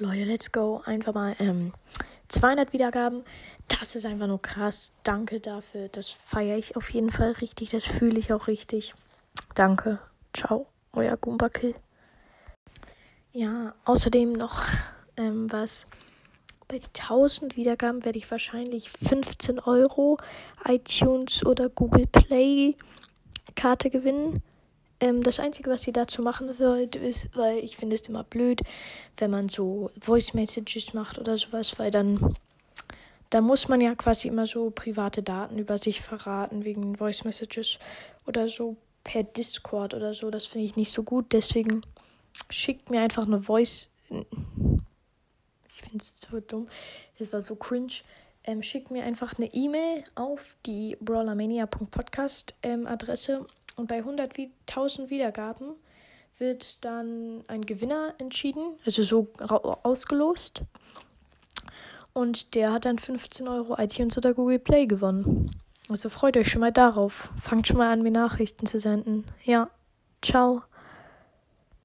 Leute, let's go. Einfach mal ähm, 200 Wiedergaben. Das ist einfach nur krass. Danke dafür. Das feiere ich auf jeden Fall richtig. Das fühle ich auch richtig. Danke. Ciao. Euer Gumbakill. Ja, außerdem noch ähm, was. Bei 1000 Wiedergaben werde ich wahrscheinlich 15 Euro iTunes oder Google Play Karte gewinnen. Ähm, das Einzige, was ihr dazu machen sollt, ist, weil ich finde es immer blöd, wenn man so Voice Messages macht oder sowas, weil dann, da muss man ja quasi immer so private Daten über sich verraten wegen Voice Messages oder so per Discord oder so. Das finde ich nicht so gut. Deswegen schickt mir einfach eine Voice. Ich es so dumm. Das war so cringe. Ähm, schickt mir einfach eine E-Mail auf die brawlermania.podcast ähm, Adresse und bei 100.000 Wiedergaben wird dann ein Gewinner entschieden, also so ausgelost. Und der hat dann 15 Euro iTunes oder Google Play gewonnen. Also freut euch schon mal darauf. Fangt schon mal an, mir Nachrichten zu senden. Ja, ciao.